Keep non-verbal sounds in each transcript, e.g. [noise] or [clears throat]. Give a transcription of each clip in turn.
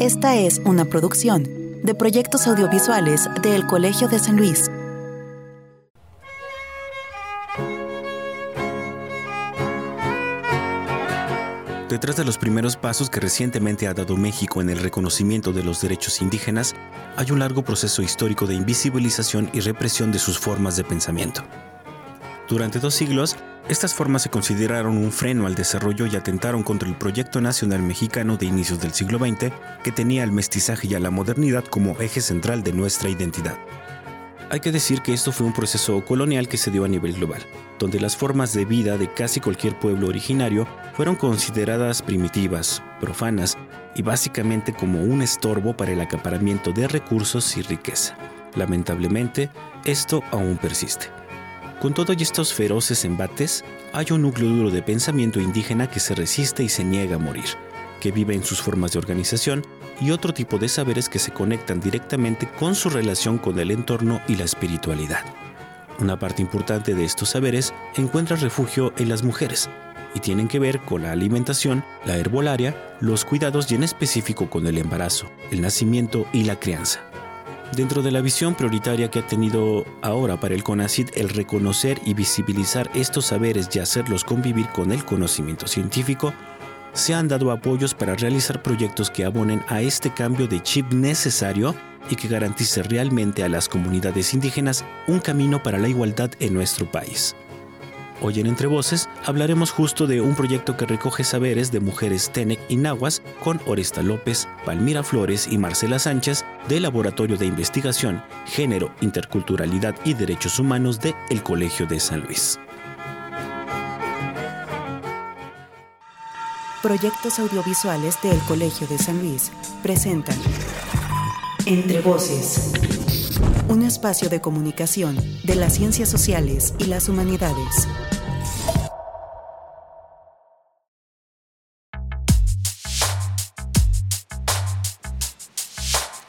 Esta es una producción de proyectos audiovisuales del Colegio de San Luis. Detrás de los primeros pasos que recientemente ha dado México en el reconocimiento de los derechos indígenas, hay un largo proceso histórico de invisibilización y represión de sus formas de pensamiento. Durante dos siglos, estas formas se consideraron un freno al desarrollo y atentaron contra el proyecto nacional mexicano de inicios del siglo XX, que tenía al mestizaje y a la modernidad como eje central de nuestra identidad. Hay que decir que esto fue un proceso colonial que se dio a nivel global, donde las formas de vida de casi cualquier pueblo originario fueron consideradas primitivas, profanas y básicamente como un estorbo para el acaparamiento de recursos y riqueza. Lamentablemente, esto aún persiste. Con todos estos feroces embates, hay un núcleo duro de pensamiento indígena que se resiste y se niega a morir, que vive en sus formas de organización y otro tipo de saberes que se conectan directamente con su relación con el entorno y la espiritualidad. Una parte importante de estos saberes encuentra refugio en las mujeres y tienen que ver con la alimentación, la herbolaria, los cuidados y en específico con el embarazo, el nacimiento y la crianza. Dentro de la visión prioritaria que ha tenido ahora para el CONACID el reconocer y visibilizar estos saberes y hacerlos convivir con el conocimiento científico, se han dado apoyos para realizar proyectos que abonen a este cambio de chip necesario y que garantice realmente a las comunidades indígenas un camino para la igualdad en nuestro país. Hoy en Entre Voces hablaremos justo de un proyecto que recoge saberes de mujeres Tenec y Nahuas con Oresta López, Palmira Flores y Marcela Sánchez del Laboratorio de Investigación, Género, Interculturalidad y Derechos Humanos de El Colegio de San Luis. Proyectos audiovisuales del Colegio de San Luis presentan Entre Voces un espacio de comunicación de las ciencias sociales y las humanidades.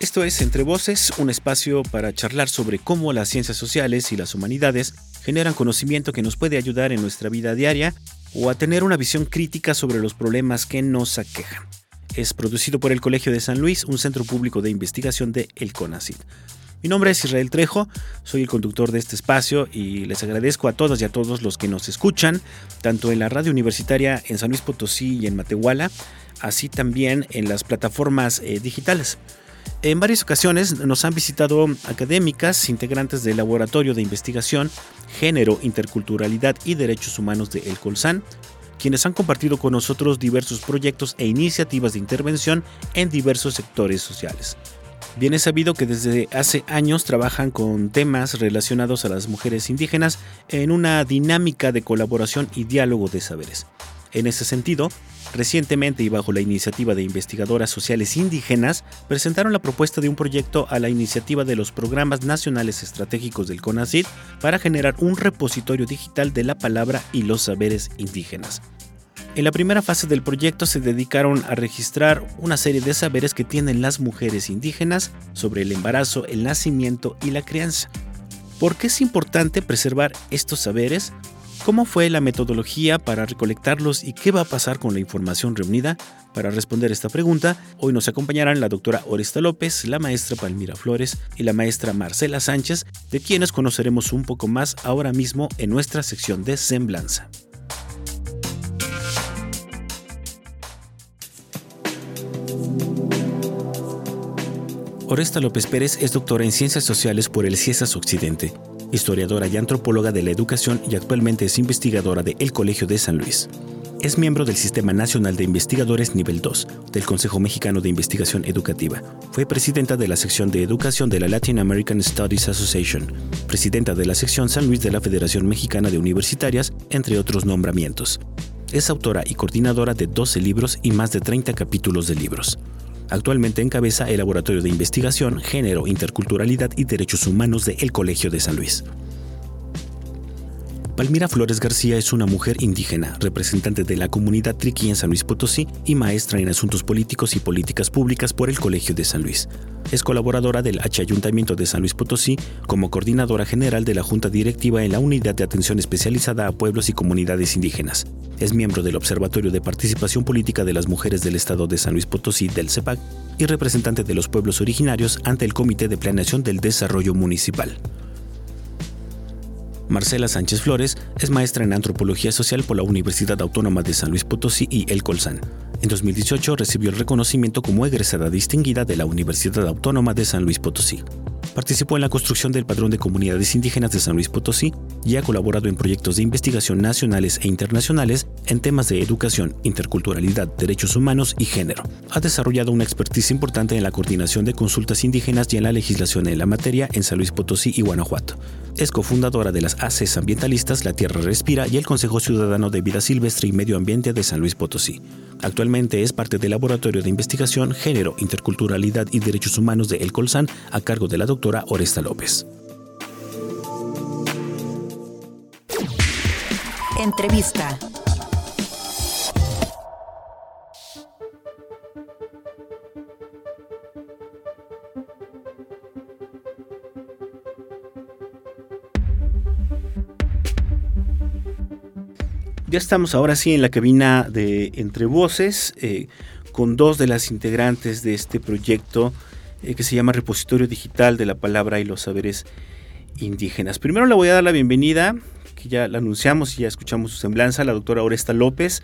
Esto es Entre Voces, un espacio para charlar sobre cómo las ciencias sociales y las humanidades generan conocimiento que nos puede ayudar en nuestra vida diaria o a tener una visión crítica sobre los problemas que nos aquejan. Es producido por el Colegio de San Luis, un centro público de investigación de El CONACYT. Mi nombre es Israel Trejo, soy el conductor de este espacio y les agradezco a todas y a todos los que nos escuchan, tanto en la radio universitaria en San Luis Potosí y en Matehuala, así también en las plataformas eh, digitales. En varias ocasiones nos han visitado académicas, integrantes del Laboratorio de Investigación, Género, Interculturalidad y Derechos Humanos de El Colsan, quienes han compartido con nosotros diversos proyectos e iniciativas de intervención en diversos sectores sociales. Bien es sabido que desde hace años trabajan con temas relacionados a las mujeres indígenas en una dinámica de colaboración y diálogo de saberes. En ese sentido, Recientemente y bajo la iniciativa de investigadoras sociales indígenas, presentaron la propuesta de un proyecto a la iniciativa de los programas nacionales estratégicos del CONACYT para generar un repositorio digital de la palabra y los saberes indígenas. En la primera fase del proyecto se dedicaron a registrar una serie de saberes que tienen las mujeres indígenas sobre el embarazo, el nacimiento y la crianza. ¿Por qué es importante preservar estos saberes? ¿Cómo fue la metodología para recolectarlos y qué va a pasar con la información reunida? Para responder esta pregunta, hoy nos acompañarán la doctora Oresta López, la maestra Palmira Flores y la maestra Marcela Sánchez, de quienes conoceremos un poco más ahora mismo en nuestra sección de Semblanza. Oresta López Pérez es doctora en Ciencias Sociales por el CIESAS Occidente historiadora y antropóloga de la educación y actualmente es investigadora de El Colegio de San Luis. Es miembro del Sistema Nacional de Investigadores Nivel 2 del Consejo Mexicano de Investigación Educativa. Fue presidenta de la sección de Educación de la Latin American Studies Association, presidenta de la sección San Luis de la Federación Mexicana de Universitarias, entre otros nombramientos. Es autora y coordinadora de 12 libros y más de 30 capítulos de libros. Actualmente encabeza el Laboratorio de Investigación, Género, Interculturalidad y Derechos Humanos de El Colegio de San Luis. Palmira Flores García es una mujer indígena, representante de la comunidad triqui en San Luis Potosí y maestra en asuntos políticos y políticas públicas por el Colegio de San Luis. Es colaboradora del H Ayuntamiento de San Luis Potosí como coordinadora general de la Junta Directiva en la Unidad de Atención Especializada a Pueblos y Comunidades Indígenas. Es miembro del Observatorio de Participación Política de las Mujeres del Estado de San Luis Potosí del CEPAC y representante de los pueblos originarios ante el Comité de Planeación del Desarrollo Municipal. Marcela Sánchez Flores es maestra en Antropología Social por la Universidad Autónoma de San Luis Potosí y El Colsan. En 2018 recibió el reconocimiento como egresada distinguida de la Universidad Autónoma de San Luis Potosí. Participó en la construcción del Padrón de Comunidades Indígenas de San Luis Potosí y ha colaborado en proyectos de investigación nacionales e internacionales en temas de educación, interculturalidad, derechos humanos y género. Ha desarrollado una expertise importante en la coordinación de consultas indígenas y en la legislación en la materia en San Luis Potosí y Guanajuato. Es cofundadora de las ACES ambientalistas La Tierra Respira y el Consejo Ciudadano de Vida Silvestre y Medio Ambiente de San Luis Potosí. Actualmente es parte del Laboratorio de Investigación Género, Interculturalidad y Derechos Humanos de El Colsan a cargo de la doctora Oresta López. Entrevista. Ya estamos ahora sí en la cabina de Entre Voces eh, con dos de las integrantes de este proyecto eh, que se llama Repositorio Digital de la Palabra y los Saberes Indígenas. Primero le voy a dar la bienvenida, que ya la anunciamos y ya escuchamos su semblanza, la doctora Oresta López.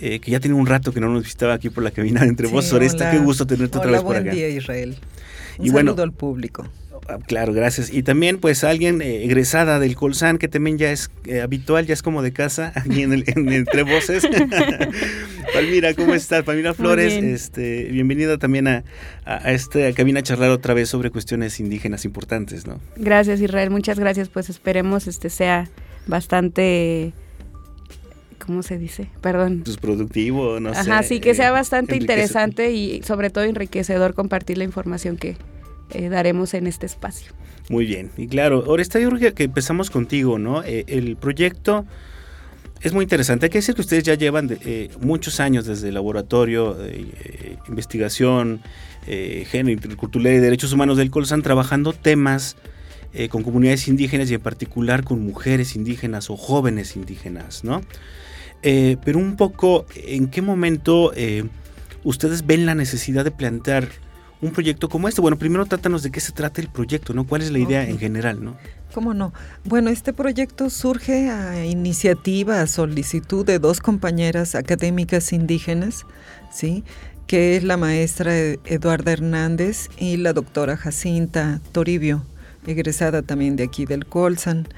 Eh, que ya tiene un rato que no nos visitaba aquí por la cabina de Entre Voces. Oresta, qué gusto tenerte otra vez por acá. Buen día, Israel. Un y saludo al público. Ah, claro, gracias. Y también pues alguien eh, egresada del Colsan que también ya es eh, habitual, ya es como de casa, [laughs] aquí en, el, en Entre Voces. [laughs] Palmira, ¿cómo estás? Palmira Flores, este, bienvenida también a, a, esta cabina a charlar otra vez sobre cuestiones indígenas importantes, ¿no? Gracias Israel, muchas gracias, pues esperemos este sea bastante... ¿cómo se dice? Perdón. Pues productivo, no sé. Ajá, sí, que sea bastante interesante y sobre todo enriquecedor compartir la información que, eh, daremos en este espacio. Muy bien, y claro, ahora está yo que empezamos contigo, ¿no? Eh, el proyecto es muy interesante. Hay que decir que ustedes ya llevan eh, muchos años desde el laboratorio de investigación, género, interculturalidad y derechos humanos del Colsan trabajando temas con comunidades indígenas y en particular con mujeres indígenas o jóvenes indígenas, ¿no? pero un poco, ¿en qué momento ustedes ven la necesidad de plantear un proyecto como este? Bueno, primero trátanos de qué se trata el proyecto, ¿no? ¿Cuál es la idea en general, no? ¿Cómo no? Bueno, este proyecto surge a iniciativa, a solicitud de dos compañeras académicas indígenas, ¿sí? que es la maestra Eduarda Hernández y la doctora Jacinta Toribio, egresada también de aquí del Colsan,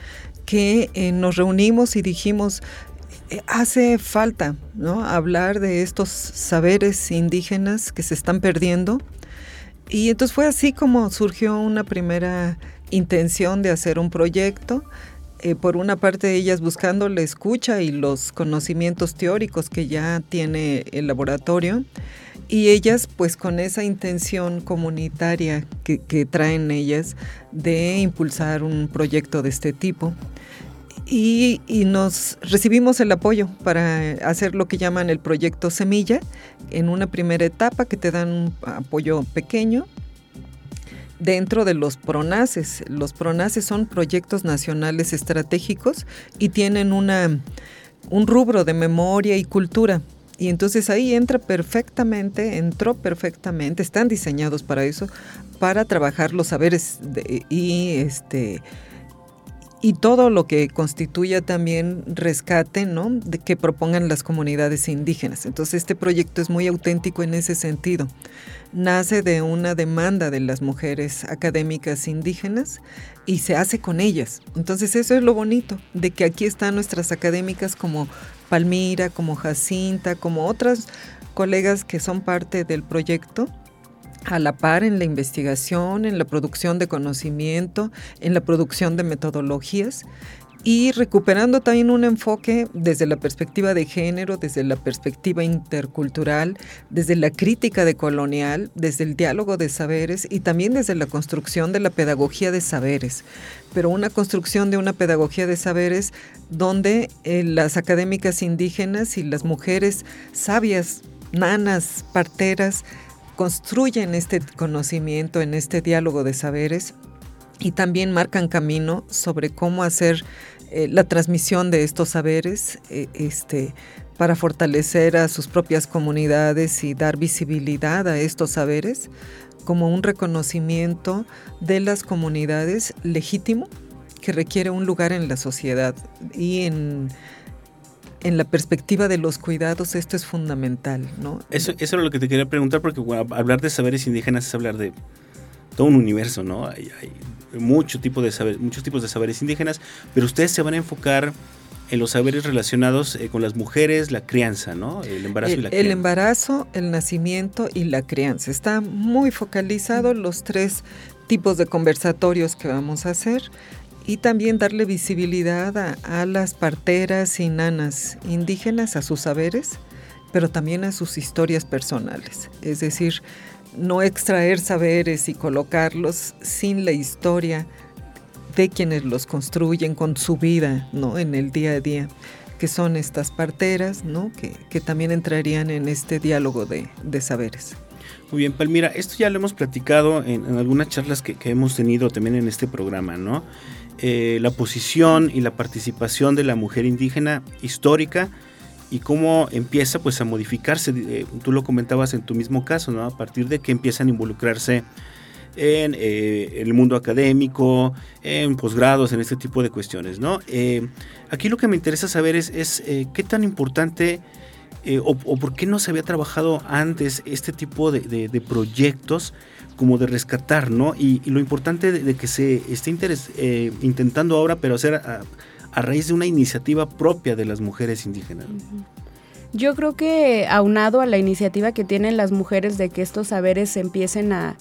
que eh, nos reunimos y dijimos, eh, hace falta ¿no? hablar de estos saberes indígenas que se están perdiendo y entonces fue así como surgió una primera intención de hacer un proyecto. Eh, por una parte ellas buscando la escucha y los conocimientos teóricos que ya tiene el laboratorio y ellas pues con esa intención comunitaria que, que traen ellas de impulsar un proyecto de este tipo y, nos recibimos el apoyo para hacer lo que llaman el proyecto Semilla en una primera etapa que te dan un apoyo pequeño dentro de los PRONACES. Los PRONACES son proyectos nacionales estratégicos y tienen una, un rubro de memoria y cultura. Y entonces ahí entra perfectamente, entró perfectamente, están diseñados para eso, para trabajar los saberes y este y todo lo que constituya también rescate, ¿no? Que propongan las comunidades indígenas. Entonces este proyecto es muy auténtico en ese sentido. Nace de una demanda de las mujeres académicas indígenas y se hace con ellas. Entonces eso es lo bonito, de que aquí están nuestras académicas como Palmira, como Jacinta, como otras colegas que son parte del proyecto a la par en la investigación, en la producción de conocimiento, en la producción de metodologías y recuperando también un enfoque desde la perspectiva de género, desde la perspectiva intercultural, desde la crítica de colonial, desde el diálogo de saberes y también desde la construcción de la pedagogía de saberes. Pero una construcción de una pedagogía de saberes donde eh, las académicas indígenas y las mujeres sabias, nanas, parteras, construyen este conocimiento en este diálogo de saberes y también marcan camino sobre cómo hacer eh, la transmisión de estos saberes eh, este, para fortalecer a sus propias comunidades y dar visibilidad a estos saberes como un reconocimiento de las comunidades legítimo que requiere un lugar en la sociedad y en, en la perspectiva de los cuidados esto es fundamental, ¿no? Eso, eso es lo que te quería preguntar porque hablar de saberes indígenas es hablar de todo un universo, ¿no? Hay, hay mucho tipo de saber, muchos tipos de saberes indígenas, pero ustedes se van a enfocar en los saberes relacionados eh, con las mujeres, la crianza, ¿no? El embarazo el, y la crianza. El embarazo, el nacimiento y la crianza. Está muy focalizado los tres tipos de conversatorios que vamos a hacer y también darle visibilidad a, a las parteras y nanas indígenas, a sus saberes, pero también a sus historias personales. Es decir, no extraer saberes y colocarlos sin la historia de quienes los construyen con su vida, ¿no? En el día a día, que son estas parteras, ¿no? Que, también entrarían en este diálogo de, saberes. Muy bien, Palmira, esto ya lo hemos platicado en, algunas charlas que, hemos tenido también en este programa, ¿no? Eh, la posición y la participación de la mujer indígena histórica y cómo empieza pues a modificarse. Eh, tú lo comentabas en tu mismo caso, ¿no? A partir de que empiezan a involucrarse en, eh, el mundo académico, en posgrados, en este tipo de cuestiones, ¿no? Aquí lo que me interesa saber es qué tan importante o, por qué no se había trabajado antes este tipo de, proyectos como de rescatar, ¿no? Y, lo importante de, que se esté intentando ahora, pero hacer... A, a raíz de una iniciativa propia de las mujeres indígenas. Yo creo que aunado a la iniciativa que tienen las mujeres de que estos saberes se empiecen a,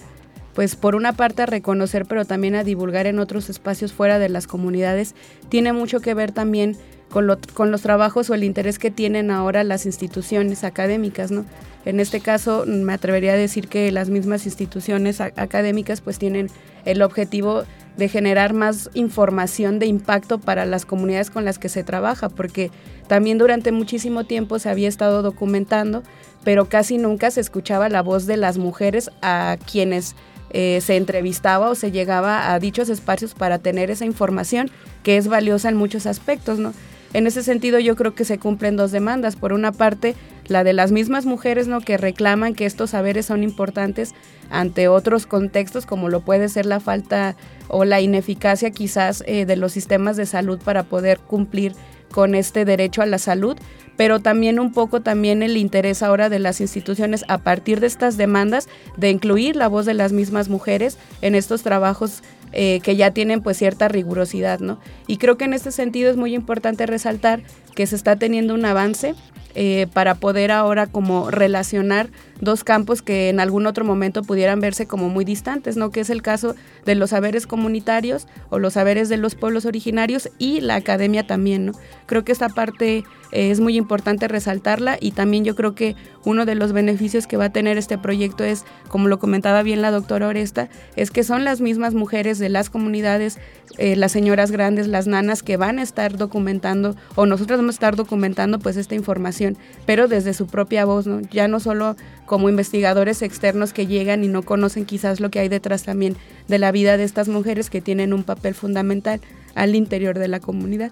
pues por una parte a reconocer, pero también a divulgar en otros espacios fuera de las comunidades, tiene mucho que ver también con, con los trabajos o el interés que tienen ahora las instituciones académicas, ¿no? En este caso, me atrevería a decir que las mismas instituciones académicas pues tienen el objetivo de generar más información de impacto para las comunidades con las que se trabaja, porque también durante muchísimo tiempo se había estado documentando, pero casi nunca se escuchaba la voz de las mujeres a quienes eh, se entrevistaba o se llegaba a dichos espacios para tener esa información que es valiosa en muchos aspectos, ¿no? En ese sentido yo creo que se cumplen dos demandas. Por una parte, la de las mismas mujeres ¿no? que reclaman que estos saberes son importantes ante otros contextos, como lo puede ser la falta o la ineficacia quizás eh, de los sistemas de salud para poder cumplir con este derecho a la salud, pero también un poco también el interés ahora de las instituciones a partir de estas demandas de incluir la voz de las mismas mujeres en estos trabajos eh, que ya tienen pues cierta rigurosidad, ¿no? Y creo que en este sentido es muy importante resaltar que se está teniendo un avance eh, para poder ahora como relacionar dos campos que en algún otro momento pudieran verse como muy distantes, ¿no? Que es el caso de los saberes comunitarios o los saberes de los pueblos originarios y la academia también, ¿no? Creo que esta parte eh, es muy importante resaltarla y también yo creo que uno de los beneficios que va a tener este proyecto es, como lo comentaba bien la doctora Oresta, es que son las mismas mujeres de las comunidades, eh, las señoras grandes, las nanas que van a estar documentando o nosotros vamos a estar documentando pues esta información, pero desde su propia voz, ¿no? Ya no solo como investigadores externos que llegan y no conocen quizás lo que hay detrás también de la vida de estas mujeres que tienen un papel fundamental al interior de la comunidad.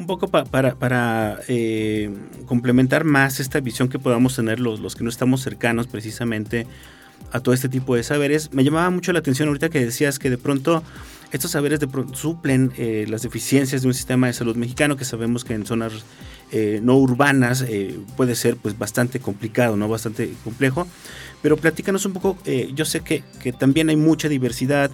Un poco para, eh, complementar más esta visión que podamos tener los, los que no estamos cercanos precisamente a todo este tipo de saberes, me llamaba mucho la atención ahorita que decías que de pronto estos saberes de suplen eh, las deficiencias de un sistema de salud mexicano que sabemos que en zonas eh, no urbanas eh, puede ser pues bastante complicado, ¿no? Bastante complejo. Pero platícanos un poco, eh, yo sé que, que, también hay mucha diversidad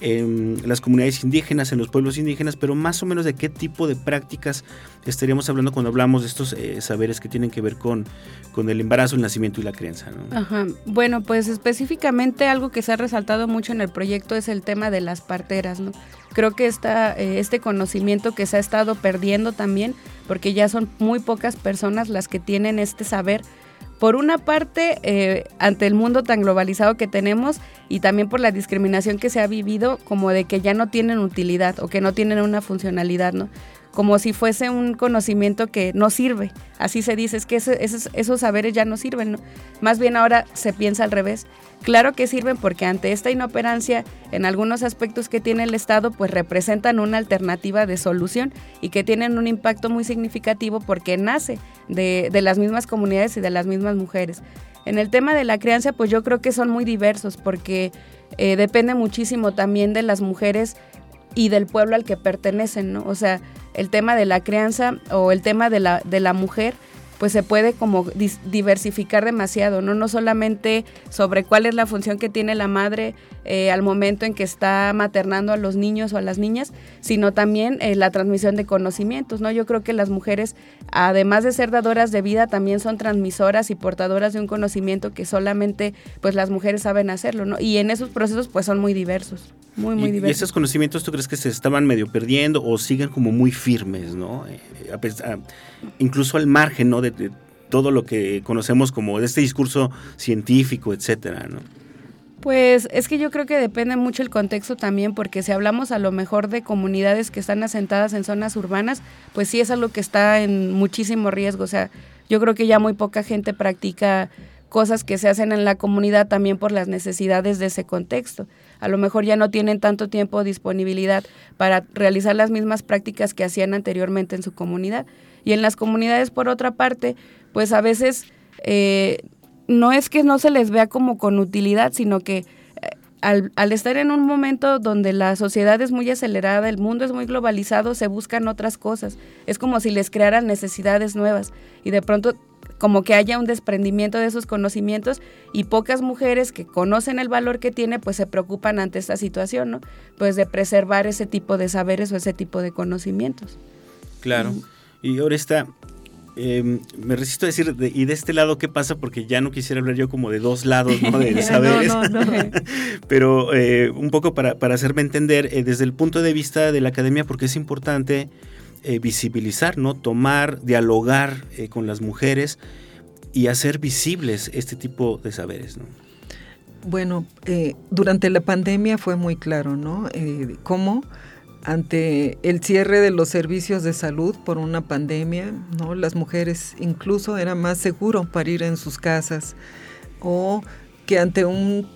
en las comunidades indígenas, en los pueblos indígenas, pero más o menos de qué tipo de prácticas estaríamos hablando cuando hablamos de estos saberes que tienen que ver con, con el embarazo, el nacimiento y la crianza. Ajá. Bueno, pues específicamente algo que se ha resaltado mucho en el proyecto es el tema de las parteras, ¿no? Creo que esta, este conocimiento que se ha estado perdiendo también porque ya son muy pocas personas las que tienen este saber. Por una parte, eh, ante el mundo tan globalizado que tenemos y también por la discriminación que se ha vivido, como de que ya no tienen utilidad o que no tienen una funcionalidad, ¿no? Como si fuese un conocimiento que no sirve. Así se dice, es que esos, saberes ya no sirven. Más bien ahora se piensa al revés. Claro que sirven porque ante esta inoperancia en algunos aspectos que tiene el Estado, pues representan una alternativa de solución y que tienen un impacto muy significativo porque nace de, de las mismas comunidades y de las mismas mujeres. En el tema de la crianza, pues yo creo que son muy diversos porque eh, depende muchísimo también de las mujeres y del pueblo al que pertenecen, ¿no? O sea, el tema de la crianza o el tema de la, de la mujer pues se puede como diversificar demasiado, ¿no? No solamente sobre cuál es la función que tiene la madre eh, al momento en que está maternando a los niños o a las niñas, sino también eh, la transmisión de conocimientos, ¿no? Yo creo que las mujeres, además de ser dadoras de vida, también son transmisoras y portadoras de un conocimiento que solamente pues las mujeres saben hacerlo, ¿no? Y en esos procesos pues son muy diversos, muy, muy diversos. ¿Y esos conocimientos tú crees que se estaban medio perdiendo o siguen como muy firmes, ¿no? Eh, incluso al margen ¿no? de, todo lo que conocemos como de este discurso científico, etcétera, ¿no? Pues es que yo creo que depende mucho el contexto también, porque si hablamos a lo mejor de comunidades que están asentadas en zonas urbanas, pues sí es algo que está en muchísimo riesgo. O sea, yo creo que ya muy poca gente practica cosas que se hacen en la comunidad también por las necesidades de ese contexto. A lo mejor ya no tienen tanto tiempo o disponibilidad para realizar las mismas prácticas que hacían anteriormente en su comunidad. Y en las comunidades, por otra parte, pues a veces eh, no es que no se les vea como con utilidad, sino que eh, al, al, estar en un momento donde la sociedad es muy acelerada, el mundo es muy globalizado, se buscan otras cosas. Es como si les crearan necesidades nuevas y de pronto como que haya un desprendimiento de esos conocimientos y pocas mujeres que conocen el valor que tiene, pues se preocupan ante esta situación, ¿no? Pues de preservar ese tipo de saberes o ese tipo de conocimientos. Claro. Y ahora está, em, me resisto a decir, y de este lado, ¿qué pasa? Porque ya no quisiera hablar yo como de dos lados, ¿no? De [laughs] saberes. [laughs] Pero eh, un poco para, hacerme entender, eh, desde el punto de vista de la academia, porque es importante eh, visibilizar, ¿no? Tomar, dialogar con las mujeres y hacer visibles este tipo de saberes, ¿no? Bueno, durante la pandemia fue muy claro, ¿no? cómo ante el cierre de los servicios de salud por una pandemia, ¿no? Las mujeres incluso era más seguro parir en sus casas o que ante un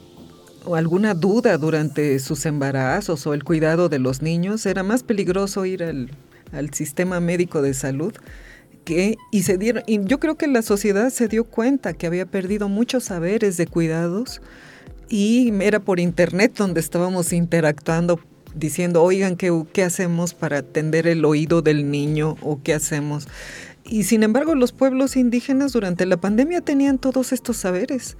o alguna duda durante sus embarazos o el cuidado de los niños era más peligroso ir al, al sistema médico de salud que y se dieron y yo creo que la sociedad se dio cuenta que había perdido muchos saberes de cuidados y era por internet donde estábamos interactuando diciendo, oigan, ¿qué, ¿qué hacemos para atender el oído del niño o qué hacemos? Y sin embargo, los pueblos indígenas durante la pandemia tenían todos estos saberes,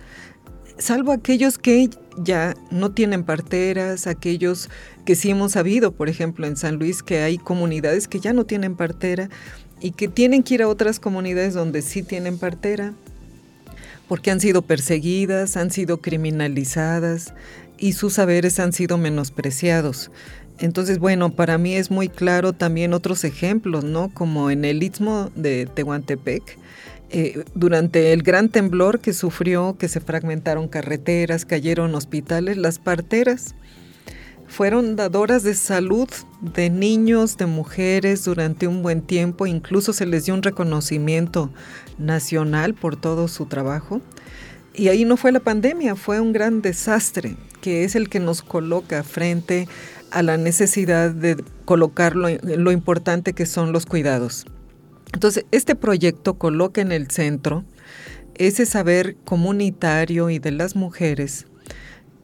salvo aquellos que ya no tienen parteras, aquellos que sí hemos sabido, por ejemplo, en San Luis, que hay comunidades que ya no tienen partera y que tienen que ir a otras comunidades donde sí tienen partera, porque han sido perseguidas, han sido criminalizadas, y sus saberes han sido menospreciados. Entonces, bueno, para mí es muy claro también otros ejemplos, ¿no? Como en el istmo de Tehuantepec, eh, durante el gran temblor que sufrió, que se fragmentaron carreteras, cayeron hospitales, las parteras fueron dadoras de salud de niños, de mujeres durante un buen tiempo, incluso se les dio un reconocimiento nacional por todo su trabajo. Y ahí no fue la pandemia, fue un gran desastre que es el que nos coloca frente a la necesidad de colocar lo, importante que son los cuidados. Entonces, este proyecto coloca en el centro ese saber comunitario y de las mujeres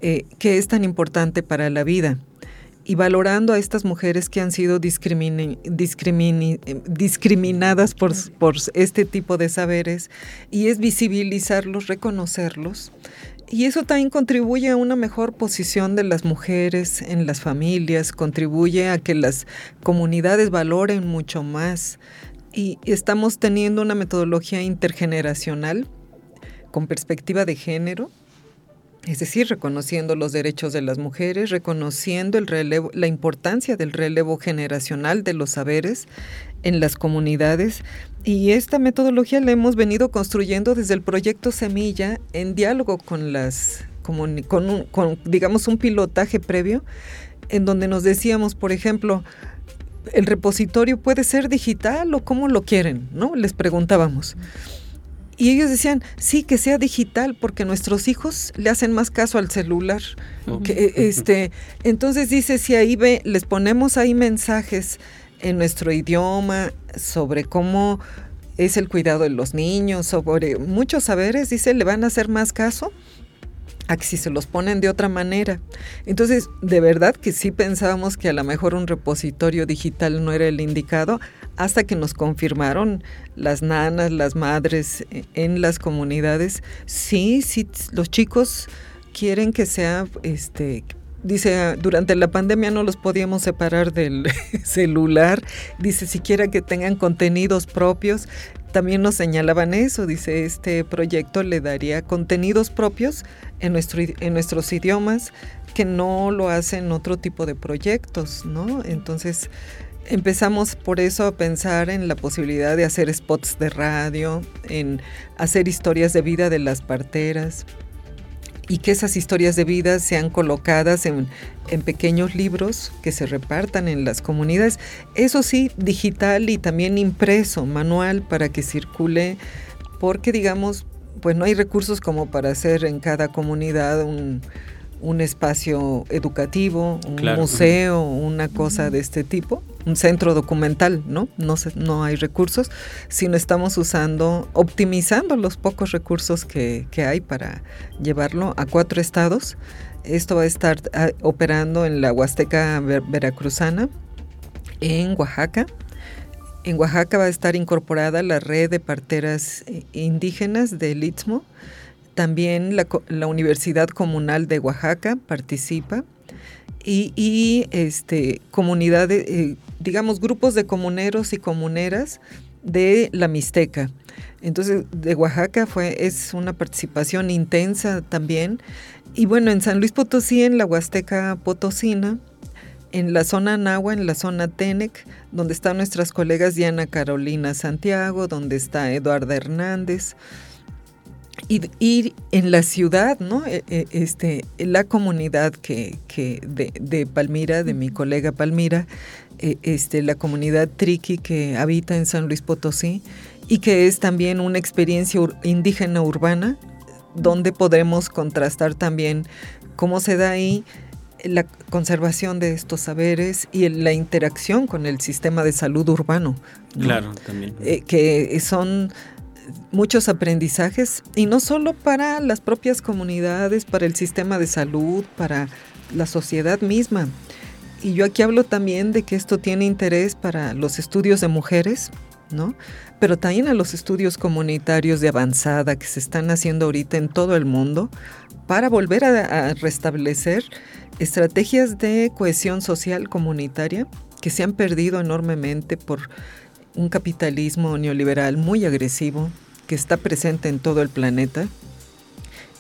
eh, que es tan importante para la vida y valorando a estas mujeres que han sido discriminadas por, por, este tipo de saberes y es visibilizarlos, reconocerlos y eso también contribuye a una mejor posición de las mujeres en las familias, contribuye a que las comunidades valoren mucho más. Y estamos teniendo una metodología intergeneracional con perspectiva de género, es decir, reconociendo los derechos de las mujeres, reconociendo la importancia del relevo generacional de los saberes en las comunidades y esta metodología la hemos venido construyendo desde el proyecto Semilla en diálogo con las, con, con, digamos, un pilotaje previo en donde nos decíamos, por ejemplo, el repositorio puede ser digital o cómo lo quieren, ¿no? Les preguntábamos. Y ellos decían, sí, que sea digital, porque nuestros hijos le hacen más caso al celular. Que, este, entonces dice, si ahí ve, les ponemos ahí mensajes en nuestro idioma sobre cómo es el cuidado de los niños, sobre muchos saberes, dice, le van a hacer más caso a que si se los ponen de otra manera. Entonces, de verdad que sí pensábamos que a lo mejor un repositorio digital no era el indicado hasta que nos confirmaron las nanas, las madres eh, en las comunidades. Sí, sí, los chicos quieren que sea, este, dice, durante la pandemia no los podíamos separar del [laughs] celular, dice, siquiera que tengan contenidos propios también nos señalaban eso, dice, este proyecto le daría contenidos propios en, nuestro, en nuestros idiomas que no lo hacen otro tipo de proyectos, ¿no? Entonces empezamos por eso a pensar en la posibilidad de hacer spots de radio, en hacer historias de vida de las parteras, y que esas historias de vida sean colocadas en, pequeños libros que se repartan en las comunidades. Eso sí, digital y también impreso, manual, para que circule, porque digamos, pues no hay recursos como para hacer en cada comunidad un, un espacio educativo, un museo, una cosa de este tipo, un centro documental, ¿no? No, no hay recursos, sino estamos usando, optimizando los pocos recursos que, hay para llevarlo a cuatro estados. Esto va a estar ah, operando en la Huasteca Veracruzana, en Oaxaca. En Oaxaca va a estar incorporada la red de parteras eh, indígenas del Istmo también la, Universidad Comunal de Oaxaca participa y, este, comunidades, eh, digamos, grupos de comuneros y comuneras de la Mixteca. Entonces, de Oaxaca fue, es una participación intensa también. Y bueno, en San Luis Potosí, en la Huasteca Potosina, en la zona Nahua, en la zona Tenec, donde están nuestras colegas Diana Carolina Santiago, donde está Eduardo Hernández, y, en la ciudad, ¿no? E, e, este, la comunidad que, que de, Palmira, de mi colega Palmira, e, este, la comunidad triqui que habita en San Luis Potosí y que es también una experiencia indígena urbana, donde podemos contrastar también cómo se da ahí la conservación de estos saberes y la interacción con el sistema de salud urbano. Claro, también. Eh, que son muchos aprendizajes y no solo para las propias comunidades, para el sistema de salud, para la sociedad misma. Y yo aquí hablo también de que esto tiene interés para los estudios de mujeres, ¿no? Pero también a los estudios comunitarios de avanzada que se están haciendo ahorita en todo el mundo para volver a, a restablecer estrategias de cohesión social comunitaria que se han perdido enormemente por un capitalismo neoliberal muy agresivo que está presente en todo el planeta.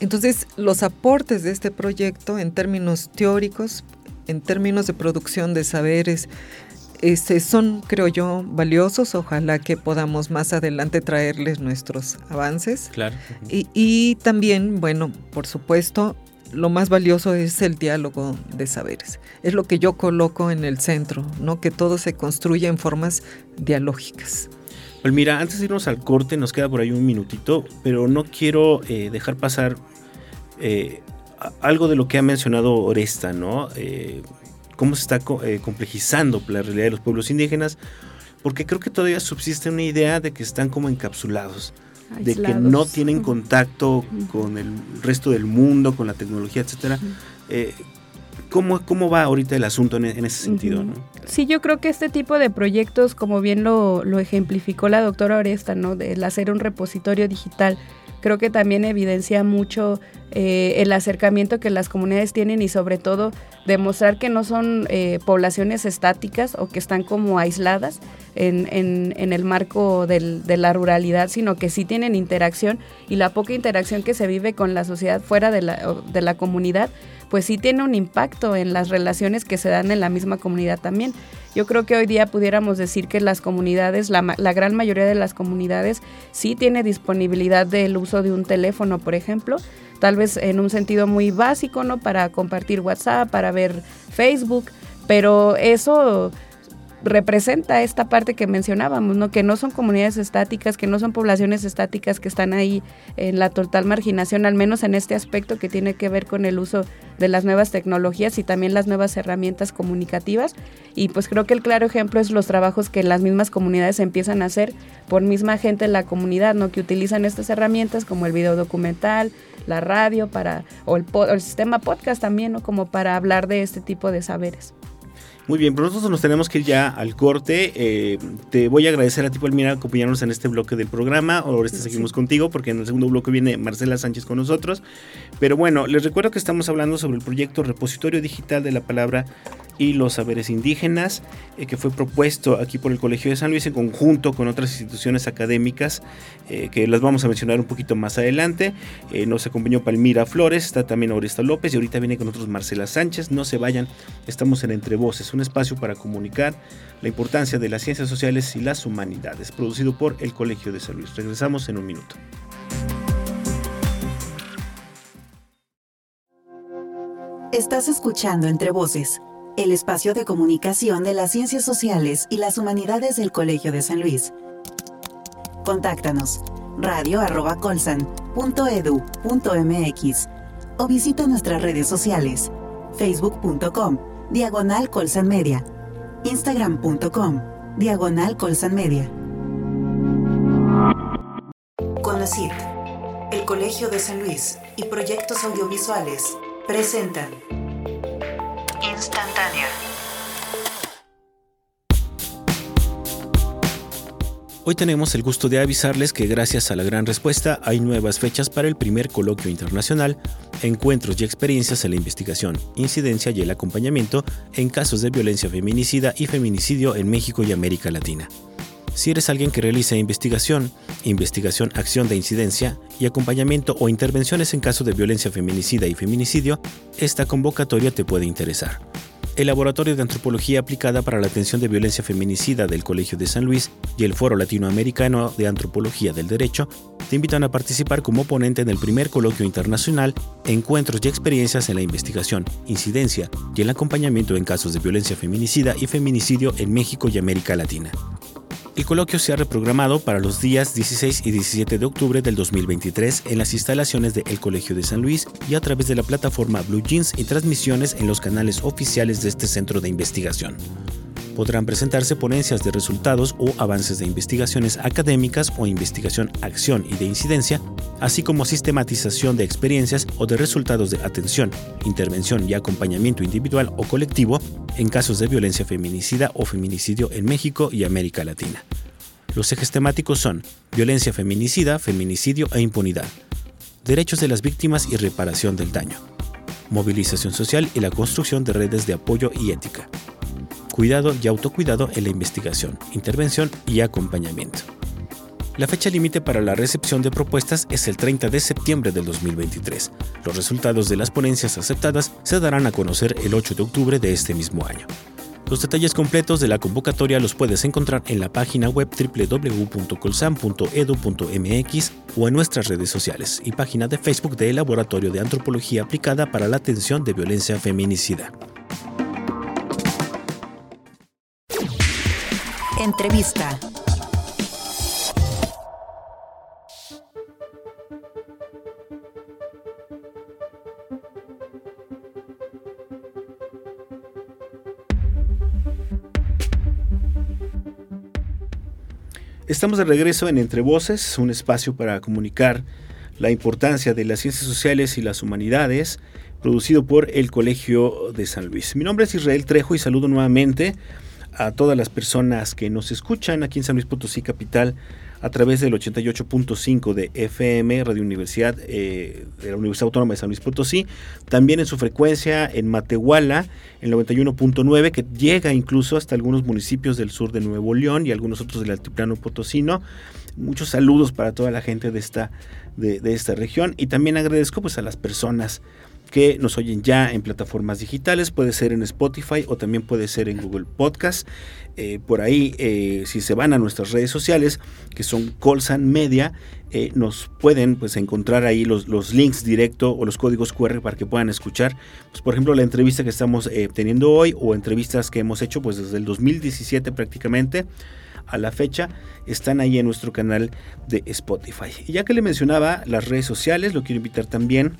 Entonces, los aportes de este proyecto en términos teóricos, en términos de producción de saberes, este, son, creo yo, valiosos. Ojalá que podamos más adelante traerles nuestros avances. Claro. Y, y también, bueno, por supuesto, lo más valioso es el diálogo de saberes. Es lo que yo coloco en el centro, ¿no? Que todo se construya en formas dialógicas. Pues mira, antes de irnos al corte, nos queda por ahí un minutito, pero no quiero eh, dejar pasar eh, algo de lo que ha mencionado Oresta, ¿no? Eh, cómo se está complejizando la realidad de los pueblos indígenas, porque creo que todavía subsiste una idea de que están como encapsulados de que no tienen contacto con el resto del mundo, con la tecnología, etcétera. Eh, ¿cómo, ¿Cómo va ahorita el asunto en, ese sentido? Sí, yo creo que este tipo de proyectos, como bien lo, lo ejemplificó la doctora Oresta, ¿no? El hacer un repositorio digital creo que también evidencia mucho eh, el acercamiento que las comunidades tienen y sobre todo demostrar que no son eh, poblaciones estáticas o que están como aisladas en, en, el marco del, de la ruralidad, sino que sí tienen interacción y la poca interacción que se vive con la sociedad fuera de la, de la comunidad, pues sí tiene un impacto en las relaciones que se dan en la misma comunidad también. Yo creo que hoy día pudiéramos decir que las comunidades, la, gran mayoría de las comunidades sí tiene disponibilidad del uso de un teléfono, por ejemplo, tal vez en un sentido muy básico, ¿no? Para compartir WhatsApp, para ver Facebook, pero eso representa esta parte que mencionábamos, ¿no? Que no son comunidades estáticas, que no son poblaciones estáticas que están ahí en la total marginación, al menos en este aspecto que tiene que ver con el uso de las nuevas tecnologías y también las nuevas herramientas comunicativas. Y pues creo que el claro ejemplo es los trabajos que las mismas comunidades empiezan a hacer por misma gente en la comunidad, ¿no? Que utilizan estas herramientas como el video documental, la radio para o el, o el sistema podcast también, ¿no? Como para hablar de este tipo de saberes. Muy bien, pero nosotros nos tenemos que ir ya al corte. Eh, te voy a agradecer a ti, Palmira, acompañarnos en este bloque del programa. Ahora este seguimos contigo porque en el segundo bloque viene Marcela Sánchez con nosotros. Pero bueno, les recuerdo que estamos hablando sobre el proyecto Repositorio Digital de la Palabra y los saberes indígenas, eh, que fue propuesto aquí por el Colegio de San Luis en conjunto con otras instituciones académicas, eh, que las vamos a mencionar un poquito más adelante. Eh, nos acompañó Palmira Flores, está también Oresta López y ahorita viene con nosotros Marcela Sánchez. No se vayan, estamos en Entre Voces, un espacio para comunicar la importancia de las ciencias sociales y las humanidades, producido por el Colegio de San Luis. Regresamos en un minuto. Estás escuchando Entre Voces el espacio de comunicación de las ciencias sociales y las humanidades del Colegio de San Luis. Contáctanos radio.colsan.edu.mx o visita nuestras redes sociales facebook.com diagonal colsan media instagram.com diagonal colsan media el Colegio de San Luis y proyectos audiovisuales presentan instantánea. Hoy tenemos el gusto de avisarles que gracias a la gran respuesta hay nuevas fechas para el primer coloquio internacional, encuentros y experiencias en la investigación, incidencia y el acompañamiento en casos de violencia feminicida y feminicidio en México y América Latina. Si eres alguien que realiza investigación, investigación, acción de incidencia y acompañamiento o intervenciones en caso de violencia feminicida y feminicidio, esta convocatoria te puede interesar. El Laboratorio de Antropología Aplicada para la Atención de Violencia Feminicida del Colegio de San Luis y el Foro Latinoamericano de Antropología del Derecho te invitan a participar como ponente en el primer coloquio internacional Encuentros y experiencias en la investigación, incidencia y el acompañamiento en casos de violencia feminicida y feminicidio en México y América Latina. El coloquio se ha reprogramado para los días 16 y 17 de octubre del 2023 en las instalaciones del Colegio de San Luis y a través de la plataforma Blue Jeans y transmisiones en los canales oficiales de este centro de investigación. Podrán presentarse ponencias de resultados o avances de investigaciones académicas o investigación, acción y de incidencia, así como sistematización de experiencias o de resultados de atención, intervención y acompañamiento individual o colectivo en casos de violencia feminicida o feminicidio en México y América Latina. Los ejes temáticos son violencia feminicida, feminicidio e impunidad, derechos de las víctimas y reparación del daño, movilización social y la construcción de redes de apoyo y ética, cuidado y autocuidado en la investigación, intervención y acompañamiento. La fecha límite para la recepción de propuestas es el 30 de septiembre del 2023. Los resultados de las ponencias aceptadas se darán a conocer el 8 de octubre de este mismo año. Los detalles completos de la convocatoria los puedes encontrar en la página web www.colsam.edu.mx o en nuestras redes sociales y página de Facebook del Laboratorio de Antropología Aplicada para la Atención de Violencia Feminicida. Entrevista. Estamos de regreso en Entre Voces, un espacio para comunicar la importancia de las ciencias sociales y las humanidades, producido por el Colegio de San Luis. Mi nombre es Israel Trejo y saludo nuevamente a todas las personas que nos escuchan aquí en San Luis Potosí Capital a través del 88.5 de FM, Radio Universidad eh, de la Universidad Autónoma de San Luis Potosí, también en su frecuencia en Matehuala, el 91.9, que llega incluso hasta algunos municipios del sur de Nuevo León y algunos otros del altiplano potosino. Muchos saludos para toda la gente de esta, de, de esta región y también agradezco pues a las personas que nos oyen ya en plataformas digitales, puede ser en Spotify o también puede ser en Google Podcast. Eh, por ahí, eh, si se van a nuestras redes sociales, que son Colsan Media, eh, nos pueden pues encontrar ahí los, los links directo o los códigos QR para que puedan escuchar, pues, por ejemplo, la entrevista que estamos teniendo hoy o entrevistas que hemos hecho pues desde el 2017 prácticamente a la fecha están ahí en nuestro canal de Spotify. Y ya que le mencionaba las redes sociales, lo quiero invitar también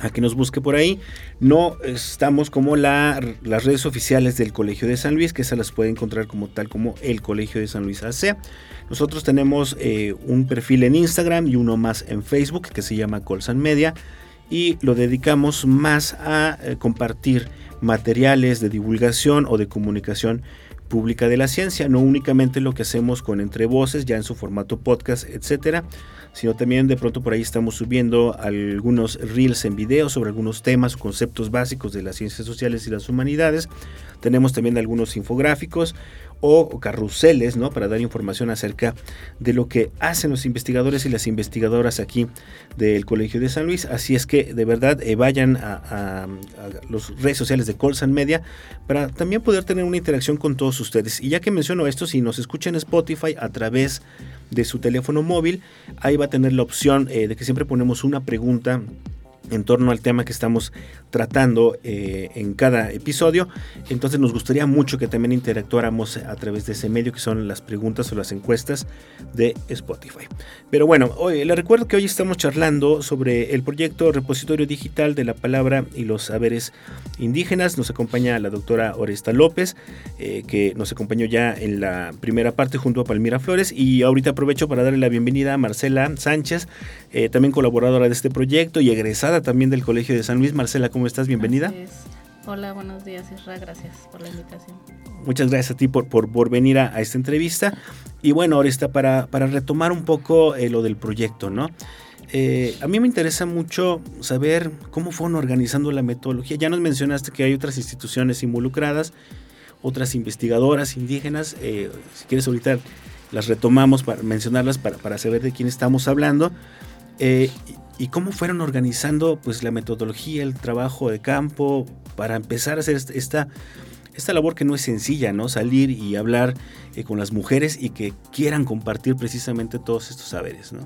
a que nos busque por ahí. No estamos como las redes oficiales del Colegio de San Luis, que se las puede encontrar como tal como el Colegio de San Luis AC. Nosotros tenemos eh, un perfil en Instagram y uno más en Facebook que se llama Colsan Media y lo dedicamos más a eh, compartir materiales de divulgación o de comunicación pública de la ciencia, no únicamente lo que hacemos con entre voces, ya en su formato podcast, etcétera, sino también de pronto por ahí estamos subiendo algunos reels en video sobre algunos temas o conceptos básicos de las ciencias sociales y las humanidades. Tenemos también algunos infográficos o carruseles, ¿no? Para dar información acerca de lo que hacen los investigadores y las investigadoras aquí del Colegio de San Luis. Así es que de verdad eh, vayan a, las redes sociales de Colsan Media para también poder tener una interacción con todos ustedes. Y ya que menciono esto, si nos escuchan Spotify a través de su teléfono móvil, ahí va a tener la opción eh, de que siempre ponemos una pregunta en torno al tema que estamos tratando eh, en cada episodio. Entonces nos gustaría mucho que también interactuáramos a través de ese medio que son las preguntas o las encuestas de Spotify. Pero bueno, hoy, les recuerdo que hoy estamos charlando sobre el proyecto Repositorio Digital de la Palabra y los Saberes Indígenas. Nos acompaña la doctora Oresta López, eh, que nos acompañó ya en la primera parte junto a Palmira Flores. Y ahorita aprovecho para darle la bienvenida a Marcela Sánchez, eh, también colaboradora de este proyecto y egresada también del Colegio de San Luis. Marcela, ¿cómo estás? Bienvenida. Hola, buenos días, Isra. Gracias por la invitación. Muchas gracias a ti por, por, venir a, esta entrevista. Y bueno, ahora está para, para retomar un poco eh, lo del proyecto, ¿no? Eh, a mí me interesa mucho saber cómo fueron organizando la metodología. Ya nos mencionaste que hay otras instituciones involucradas, otras investigadoras indígenas. Eh, si quieres ahorita las retomamos para mencionarlas para, para saber de quién estamos hablando y cómo fueron organizando pues la metodología, el trabajo de campo para empezar a hacer esta, esta labor que no es sencilla, ¿no? Salir y hablar eh, con las mujeres y que quieran compartir precisamente todos estos saberes, ¿no?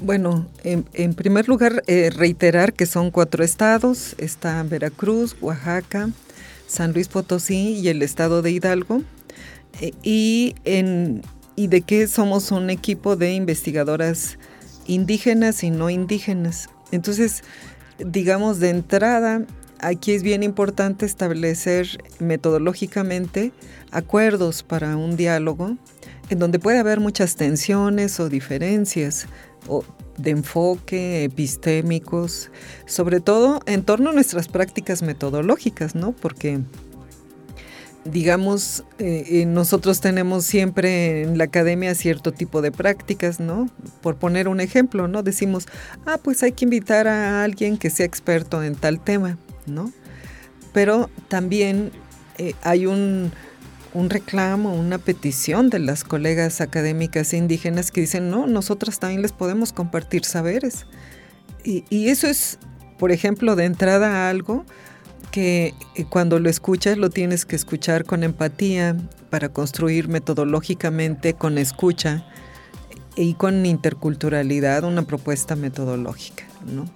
Bueno, en, primer lugar, eh, reiterar que son cuatro estados, está Veracruz, Oaxaca, San Luis Potosí y el estado de Hidalgo, eh, y, en, y de que somos un equipo de investigadoras indígenas y no indígenas. Entonces, digamos de entrada, aquí es bien importante establecer metodológicamente acuerdos para un diálogo en donde puede haber muchas tensiones o diferencias o de enfoque, epistémicos, sobre todo en torno a nuestras prácticas metodológicas, ¿no? Porque digamos, eh, eh, nosotros tenemos siempre en la academia cierto tipo de prácticas, ¿no? Por poner un ejemplo, ¿no? Decimos, ah, pues hay que invitar a alguien que sea experto en tal tema, ¿no? Pero también eh, hay un, un reclamo, una petición de las colegas académicas indígenas que dicen, no, nosotras también les podemos compartir saberes. Y, y eso es, por ejemplo, de entrada algo que eh, cuando lo escuchas lo tienes que escuchar con empatía para construir metodológicamente con escucha y con interculturalidad una propuesta metodológica, ¿no?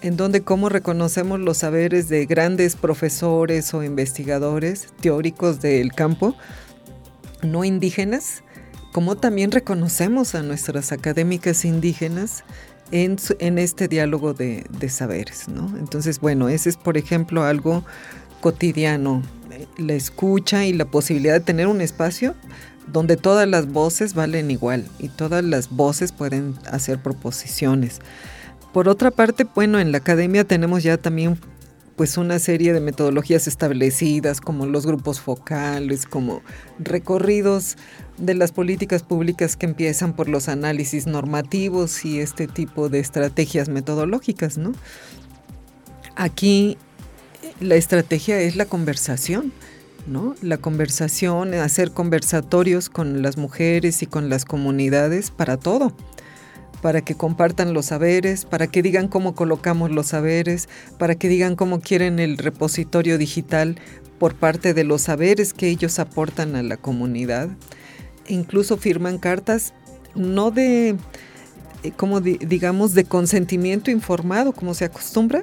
En donde cómo reconocemos los saberes de grandes profesores o investigadores teóricos del campo no indígenas, como también reconocemos a nuestras académicas indígenas en, este diálogo de, saberes. ¿no? Entonces, bueno, ese es, por ejemplo, algo cotidiano, la escucha y la posibilidad de tener un espacio donde todas las voces valen igual y todas las voces pueden hacer proposiciones. Por otra parte, bueno, en la academia tenemos ya también pues una serie de metodologías establecidas como los grupos focales, como recorridos de las políticas públicas que empiezan por los análisis normativos y este tipo de estrategias metodológicas, ¿no? Aquí la estrategia es la conversación, ¿no? La conversación, hacer conversatorios con las mujeres y con las comunidades para todo para que compartan los saberes, para que digan cómo colocamos los saberes, para que digan cómo quieren el repositorio digital por parte de los saberes que ellos aportan a la comunidad. Incluso firman cartas no de, eh, como digamos, de consentimiento informado, como se acostumbra,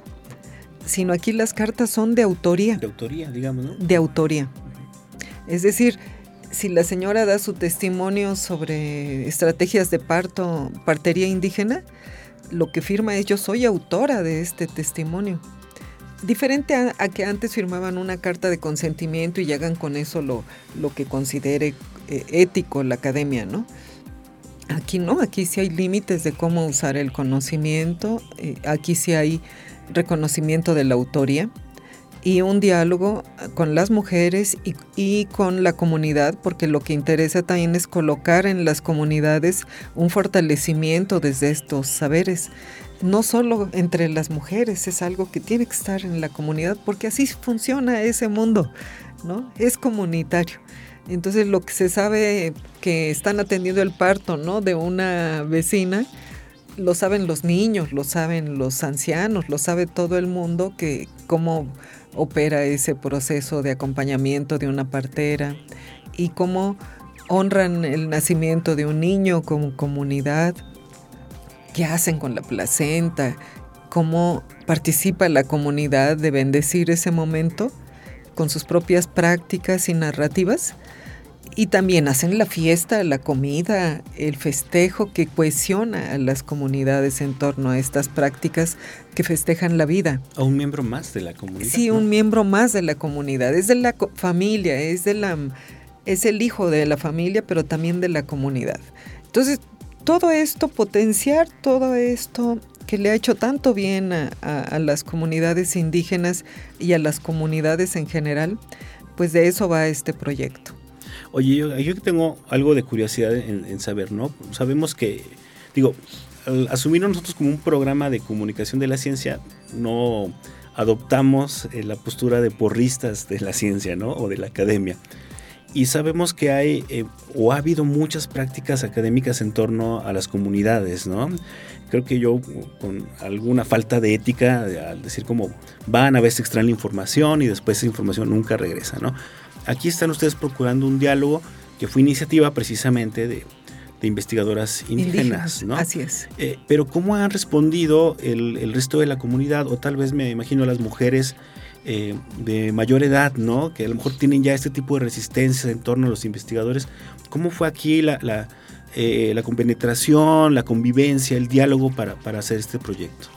sino aquí las cartas son de autoría. De autoría, digamos, ¿no? De autoría. Es decir, si la señora da su testimonio sobre estrategias de parto, partería indígena, lo que firma es yo soy autora de este testimonio. Diferente a, que antes firmaban una carta de consentimiento y hagan con eso lo, lo que considere eh, ético la academia, ¿no? Aquí no, aquí sí hay límites de cómo usar el conocimiento, eh, aquí sí hay reconocimiento de la autoría y un diálogo con las mujeres y, con la comunidad, porque lo que interesa también es colocar en las comunidades un fortalecimiento desde estos saberes. No solo entre las mujeres, es algo que tiene que estar en la comunidad, porque así funciona ese mundo, ¿no? Es comunitario. Entonces lo que se sabe que están atendiendo el parto, ¿no? De una vecina, lo saben los niños, lo saben los ancianos, lo sabe todo el mundo que cómo opera ese proceso de acompañamiento de una partera y cómo honran el nacimiento de un niño como comunidad, qué hacen con la placenta, cómo participa la comunidad de bendecir ese momento con sus propias prácticas y narrativas y también hacen la fiesta, la comida, el festejo que cohesiona a las comunidades en torno a estas prácticas que festejan la vida. A un miembro más de la comunidad. Sí, un miembro más de la comunidad. Es de la familia, es de la es el hijo de la familia, pero también de la comunidad. Entonces, todo esto, potenciar todo esto que le ha hecho tanto bien a las comunidades indígenas y a las comunidades en general, pues de eso va este proyecto. Oye, yo, tengo algo de curiosidad en, saber, ¿no? Sabemos que, digo, al asumirnos nosotros como un programa de comunicación de la ciencia, no adoptamos eh, la postura de porristas de la ciencia, ¿no? O de la academia. Y sabemos que hay eh, o ha habido muchas prácticas académicas en torno a las comunidades, ¿no? Creo que yo con alguna falta de ética, al decir como van a veces extraen la información y después esa información nunca regresa, ¿no? Aquí están ustedes procurando un diálogo que fue iniciativa precisamente de, investigadoras indígenas, ¿no? Así es. Eh, pero ¿cómo han respondido el, resto de la comunidad o tal vez me imagino las mujeres eh, de mayor edad, ¿no? Que a lo mejor tienen ya este tipo de resistencia en torno a los investigadores. ¿Cómo fue aquí la, la, eh, la compenetración, la convivencia, el diálogo para, para hacer este proyecto?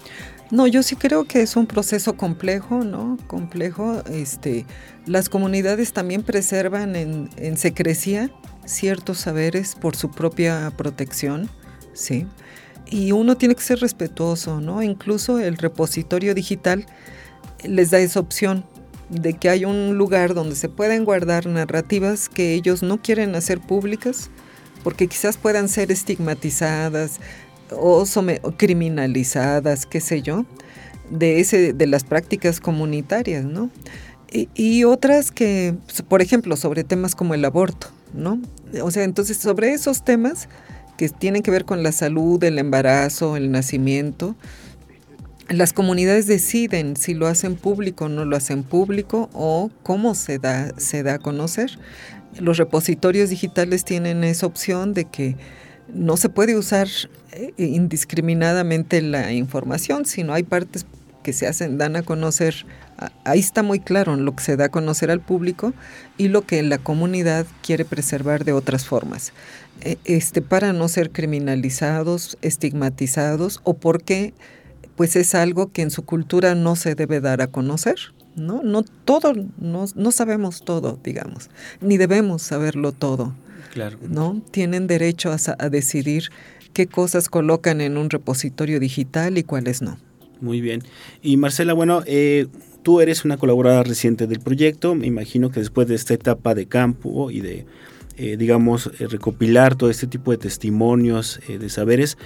No, yo sí creo que es un proceso complejo, ¿no? Complejo. Este, las comunidades también preservan en, en secrecía ciertos saberes por su propia protección, ¿sí? Y uno tiene que ser respetuoso, ¿no? Incluso el repositorio digital les da esa opción de que hay un lugar donde se pueden guardar narrativas que ellos no quieren hacer públicas porque quizás puedan ser estigmatizadas, o, criminalizadas, qué sé yo, de, ese, de las prácticas comunitarias, ¿no? Y, otras que, por ejemplo, sobre temas como el aborto, ¿no? O sea, entonces sobre esos temas que tienen que ver con la salud, el embarazo, el nacimiento, las comunidades deciden si lo hacen público o no lo hacen público o cómo se da, se da a conocer. Los repositorios digitales tienen esa opción de que no se puede usar eh, indiscriminadamente la información, sino hay partes que se hacen, dan a conocer, ahí está muy claro lo que se da a conocer al público y lo que la comunidad quiere preservar de otras formas, e, este, para no ser criminalizados, estigmatizados o porque pues es algo que en su cultura no se debe dar a conocer. ¿no? No todo, no, no sabemos todo, digamos, ni debemos saberlo todo. ¿No? Tienen derecho a, decidir qué cosas colocan en un repositorio digital y cuáles no. Muy bien. Y Marcela, bueno, eh, tú eres una colaboradora reciente del proyecto. Me imagino que después de esta etapa de campo y de, eh, digamos, eh, recopilar todo este tipo de testimonios, de saberes,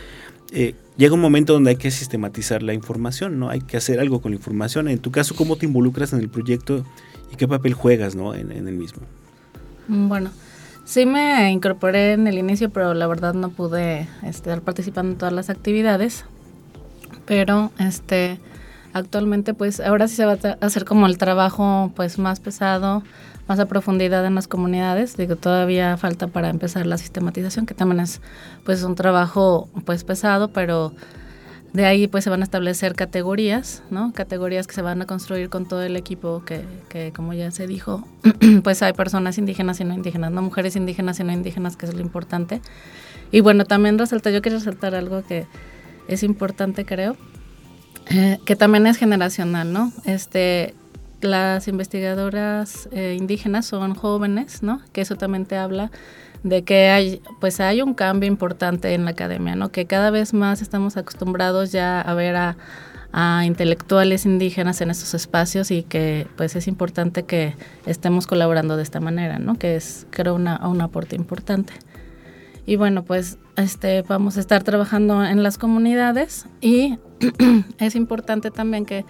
llega un momento donde hay que sistematizar la información, ¿no? Hay que hacer algo con la información. En tu caso, ¿cómo te involucras en el proyecto y qué papel juegas, ¿no? En, en el mismo. Bueno, Sí me incorporé en el inicio, pero la verdad no pude estar participando en todas las actividades. Pero este actualmente pues ahora sí se va a hacer como el trabajo pues más pesado, más a profundidad en las comunidades. Digo, todavía falta para empezar la sistematización, que también es pues un trabajo pues pesado, pero de ahí pues se van a establecer categorías, ¿no? Categorías que se van a construir con todo el equipo que, que como ya se dijo, [clears throat] pues hay personas indígenas y no indígenas, no mujeres indígenas y no indígenas, que es lo importante. Y bueno, también resalta, yo quiero resaltar algo que es importante creo, eh, que también es generacional, ¿no? Este, las investigadoras eh, indígenas son jóvenes, ¿no? Que eso también te habla de que hay, pues hay un cambio importante en la academia, ¿no? Que cada vez más estamos acostumbrados ya a ver a, intelectuales indígenas en estos espacios y que pues es importante que estemos colaborando de esta manera, ¿no? Que es creo una, un aporte importante. Y bueno, pues este vamos a estar trabajando en las comunidades y [clears throat] es importante también que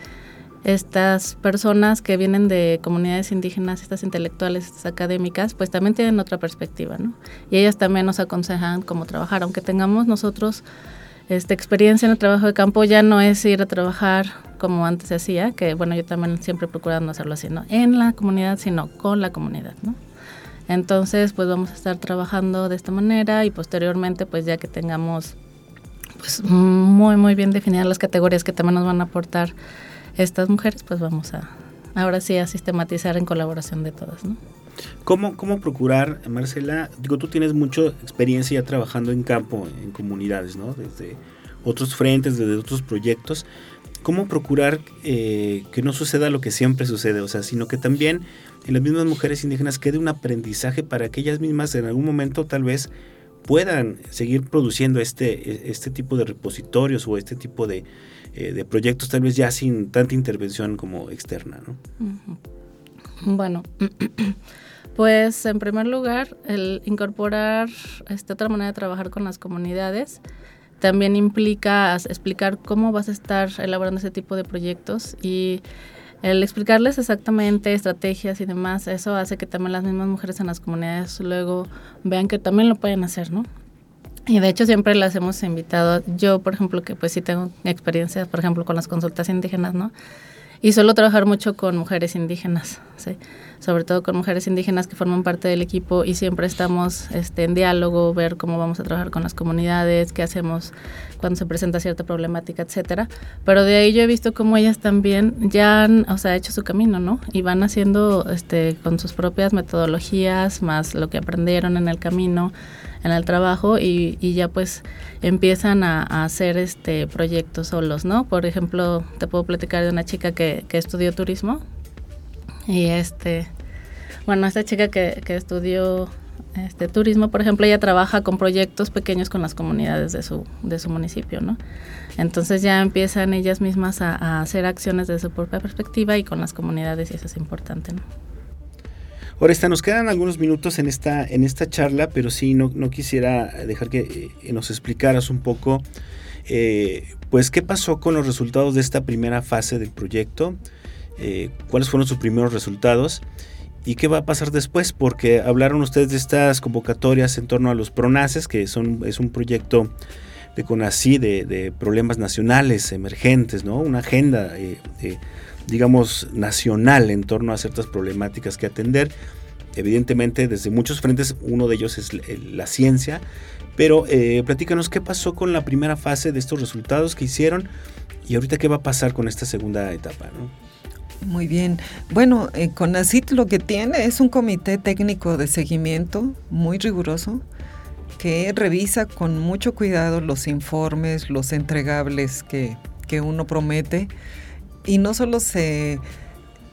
estas personas que vienen de comunidades indígenas, estas intelectuales, estas académicas, pues también tienen otra perspectiva, ¿no? Y ellas también nos aconsejan cómo trabajar, aunque tengamos nosotros esta experiencia en el trabajo de campo, ya no es ir a trabajar como antes se hacía, que bueno, yo también siempre procurando hacerlo así, ¿no? En la comunidad, sino con la comunidad, ¿no? Entonces, pues vamos a estar trabajando de esta manera y posteriormente, pues ya que tengamos pues muy, muy bien definidas las categorías que también nos van a aportar estas mujeres, pues vamos a, ahora sí, a sistematizar en colaboración de todas, ¿no? ¿Cómo, ¿Cómo procurar, Marcela? Digo, tú tienes mucha experiencia ya trabajando en campo, en comunidades, ¿no? Desde otros frentes, desde otros proyectos. ¿Cómo procurar eh, que no suceda lo que siempre sucede? O sea, sino que también en las mismas mujeres indígenas quede un aprendizaje para que ellas mismas en algún momento tal vez puedan seguir produciendo este, este tipo de repositorios o este tipo de, eh, de proyectos tal vez ya sin tanta intervención como externa, ¿no? Bueno, [clears throat] pues en primer lugar, el incorporar esta otra manera de trabajar con las comunidades también implica explicar cómo vas a estar elaborando ese tipo de proyectos y el explicarles exactamente estrategias y demás, eso hace que también las mismas mujeres en las comunidades luego vean que también lo pueden hacer, ¿no? Y de hecho siempre las hemos invitado, yo por ejemplo que pues sí tengo experiencia, por ejemplo con las consultas indígenas, ¿no? Y suelo trabajar mucho con mujeres indígenas, ¿sí? sobre todo con mujeres indígenas que forman parte del equipo y siempre estamos este, en diálogo, ver cómo vamos a trabajar con las comunidades, qué hacemos cuando se presenta cierta problemática, etcétera. Pero de ahí yo he visto cómo ellas también ya han, o sea, hecho su camino, ¿no? Y van haciendo este, con sus propias metodologías, más lo que aprendieron en el camino, en el trabajo y, ya pues empiezan a, hacer este proyectos solos, ¿no? Por ejemplo, te puedo platicar de una chica que, que estudió turismo y este, bueno, esta chica que, que estudió este turismo, por ejemplo, ella trabaja con proyectos pequeños con las comunidades de su, de su municipio, ¿no? Entonces ya empiezan ellas mismas a, a hacer acciones desde su propia perspectiva y con las comunidades y eso es importante, ¿no? Ahora nos quedan algunos minutos en esta, en esta charla, pero sí, no, no quisiera dejar que eh, nos explicaras un poco, eh, pues, qué pasó con los resultados de esta primera fase del proyecto, eh, cuáles fueron sus primeros resultados y qué va a pasar después, porque hablaron ustedes de estas convocatorias en torno a los PRONACES, que son, es un proyecto de CONACI de, problemas nacionales emergentes, ¿no? Una agenda de digamos, nacional en torno a ciertas problemáticas que atender. Evidentemente, desde muchos frentes, uno de ellos es la ciencia, pero eh, platícanos qué pasó con la primera fase de estos resultados que hicieron y ahorita qué va a pasar con esta segunda etapa, Muy bien. Bueno, eh, CONACIT lo que tiene es un comité técnico de seguimiento muy riguroso que revisa con mucho cuidado los informes, los entregables que, que uno promete y no solo se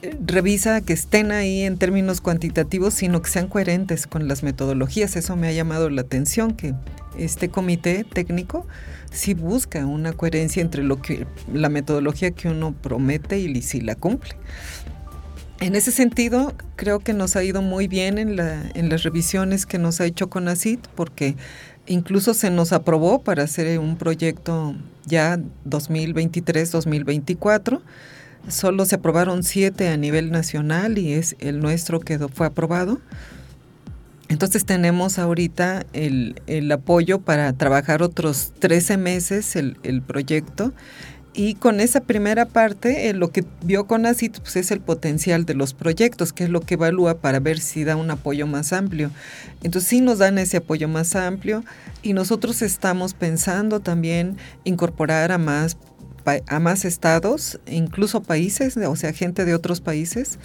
eh, revisa que estén ahí en términos cuantitativos, sino que sean coherentes con las metodologías. Eso me ha llamado la atención, que este comité técnico sí busca una coherencia entre lo que la metodología que uno promete y si la cumple. En ese sentido, creo que nos ha ido muy bien en, la, en las revisiones que nos ha hecho CONACIT, porque incluso se nos aprobó para hacer un proyecto ya 2023-2024. Solo se aprobaron siete a nivel nacional y es el nuestro que fue aprobado. Entonces tenemos ahorita el, el, apoyo para trabajar otros 13 meses el, el proyecto y con esa primera parte, eh, lo que vio CONACIT pues, es el potencial de los proyectos, que es lo que evalúa para ver si da un apoyo más amplio. Entonces sí nos dan ese apoyo más amplio y nosotros estamos pensando también incorporar a más, a más estados, incluso países, o sea, gente de otros países,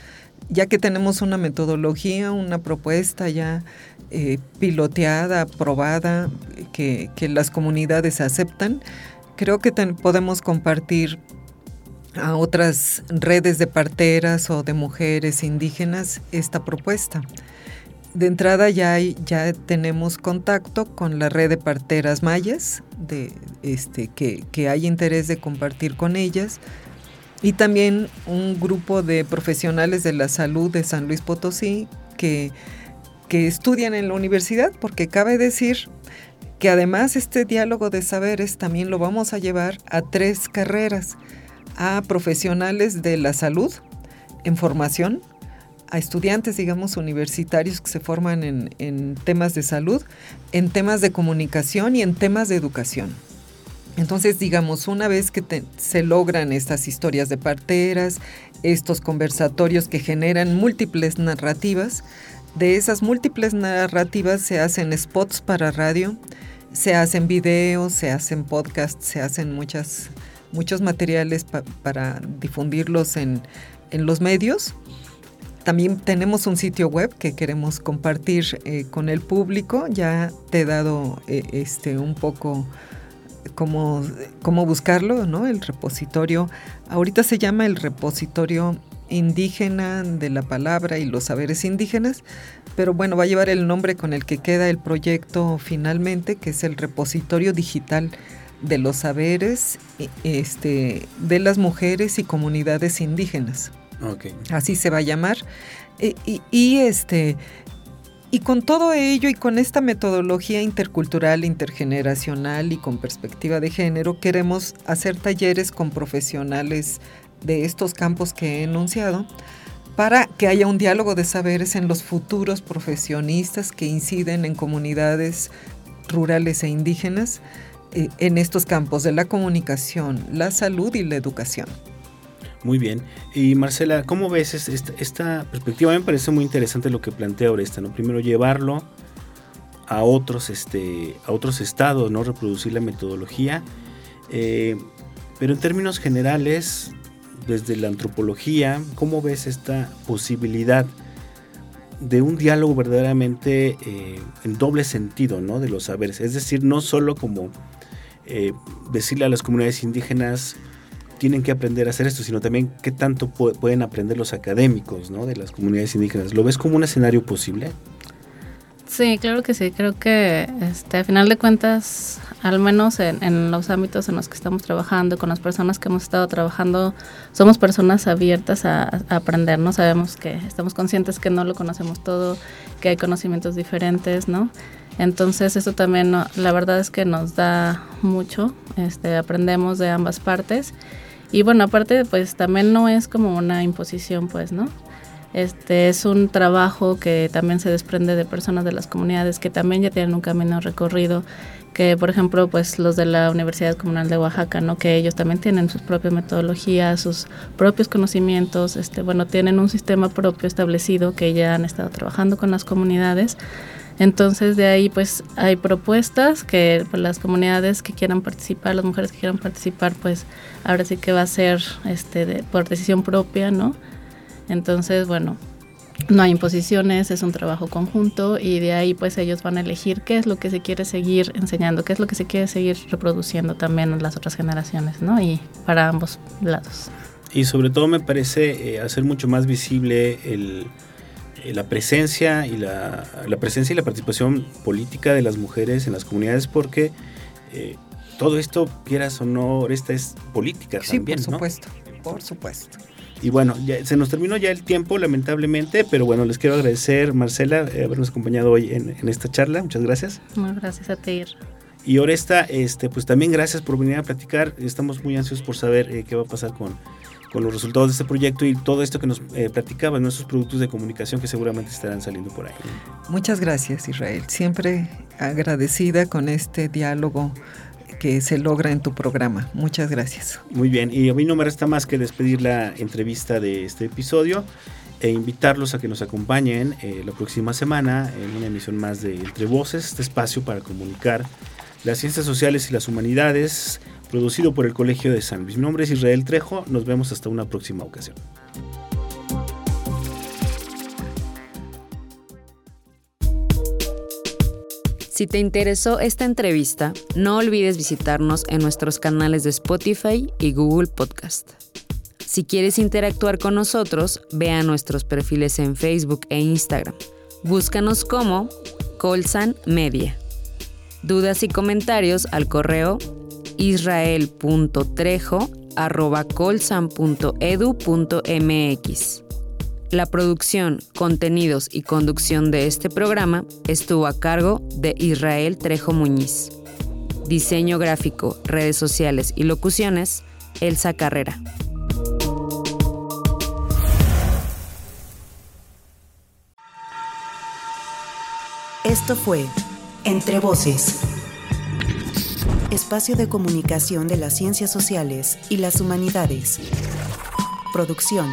ya que tenemos una metodología, una propuesta ya eh, piloteada, aprobada, que, que las comunidades aceptan creo que podemos compartir a otras redes de parteras o de mujeres indígenas esta propuesta. De entrada ya, ya tenemos contacto con la red de parteras mayas, de, este, que, que hay interés de compartir con ellas, y también un grupo de profesionales de la salud de San Luis Potosí que, que estudian en la universidad, porque cabe decir que además este diálogo de saberes también lo vamos a llevar a tres carreras, a profesionales de la salud en formación, a estudiantes, digamos, universitarios que se forman en, temas de salud, en temas de comunicación y en temas de educación. Entonces, digamos, una vez que se logran estas historias de parteras, estos conversatorios que generan múltiples narrativas, de esas múltiples narrativas se hacen spots para radio, se hacen videos, se hacen podcasts, se hacen muchas, muchos materiales para difundirlos en, los medios. También tenemos un sitio web que queremos compartir eh, con el público. Ya te he dado eh, este, un poco cómo, cómo buscarlo, ¿no? El repositorio. Ahorita se llama el repositorio indígena de la palabra y los saberes indígenas, pero bueno, va a llevar el nombre con el que queda el proyecto finalmente, que es el repositorio digital de los saberes e, este, de las mujeres y comunidades indígenas. Así se va a llamar. E, y, y, este, y con todo ello y con esta metodología intercultural, intergeneracional y con perspectiva de género, queremos hacer talleres con profesionales de estos campos que he enunciado para que haya un diálogo de saberes en los futuros profesionistas que inciden en comunidades rurales e indígenas eh, en estos campos de la comunicación, la salud y la educación. Muy bien. Y Marcela, ¿cómo ves esta, perspectiva? me parece muy interesante lo que plantea Oresta, ¿no? Primero llevarlo a otros, este, a otros estados, ¿no? Reproducir la metodología. Eh, pero en términos generales, desde la antropología, ¿cómo ves esta posibilidad de un diálogo verdaderamente eh, en doble sentido ¿no? de los saberes? Es decir, no solo como eh, decirle a las comunidades indígenas tienen que aprender a hacer esto, sino también qué tanto pueden aprender los académicos ¿no? de las comunidades indígenas. ¿Lo ves como un escenario posible? Sí, claro que sí. Creo que este, a final de cuentas, al menos en, los ámbitos en los que estamos trabajando, con las personas que hemos estado trabajando, somos personas abiertas a, aprender, ¿no? Sabemos que estamos conscientes que no lo conocemos todo, que hay conocimientos diferentes, ¿no? Entonces eso también, la verdad es que nos da mucho, este, aprendemos de ambas partes. Y bueno, aparte, pues también no es como una imposición, pues, ¿no? Este es un trabajo que también se desprende de personas de las comunidades que también ya tienen un camino recorrido, que por ejemplo, pues los de la Universidad Comunal de Oaxaca, ¿no? Que ellos también tienen sus propias metodologías, sus propios conocimientos, este, bueno, tienen un sistema propio establecido que ya han estado trabajando con las comunidades. Entonces de ahí pues hay propuestas que pues, las comunidades que quieran participar, las mujeres que quieran participar, pues ahora sí que va a ser este por decisión propia, ¿no? Entonces, bueno, no hay imposiciones, es un trabajo conjunto y de ahí pues ellos van a elegir qué es lo que se quiere seguir enseñando, qué es lo que se quiere seguir reproduciendo también en las otras generaciones, ¿no? Y para ambos lados. Y sobre todo me parece eh, hacer mucho más visible el, eh, la presencia y la, presencia y la participación política de las mujeres en las comunidades porque eh, todo esto, quieras o no, esta es política sí, también, por supuesto, por supuesto. Y bueno, ya, se nos terminó ya el tiempo, lamentablemente, pero bueno, les quiero agradecer, Marcela, eh, habernos acompañado hoy en, esta charla. Muchas gracias. Muchas gracias a ti. Y Oresta, este, pues también gracias por venir a platicar. Estamos muy ansiosos por saber eh, qué va a pasar con, con los resultados de este proyecto y todo esto que nos eh, platicaban, nuestros productos de comunicación que seguramente estarán saliendo por ahí. Muchas gracias Israel, siempre agradecida con este diálogo que se logra en tu programa. Muchas gracias. Muy bien, y a mí no me resta más que despedir la entrevista de este episodio e invitarlos a que nos acompañen eh, la próxima semana en una emisión más de Entre Voces, este espacio para comunicar las ciencias sociales y las humanidades, producido por el Colegio de San Luis. Mi nombre es Israel Trejo, nos vemos hasta una próxima ocasión. Si te interesó esta entrevista, no olvides visitarnos en nuestros canales de Spotify y Google Podcast. Si quieres interactuar con nosotros, ve a nuestros perfiles en Facebook e Instagram. Búscanos como Colsan Media. Dudas y comentarios al correo israel.trejo.colsan.edu.mx. La producción, contenidos y conducción de este programa estuvo a cargo de Israel Trejo Muñiz. Diseño gráfico, redes sociales y locuciones, Elsa Carrera. Esto fue Entre Voces, espacio de comunicación de las ciencias sociales y las humanidades. Producción,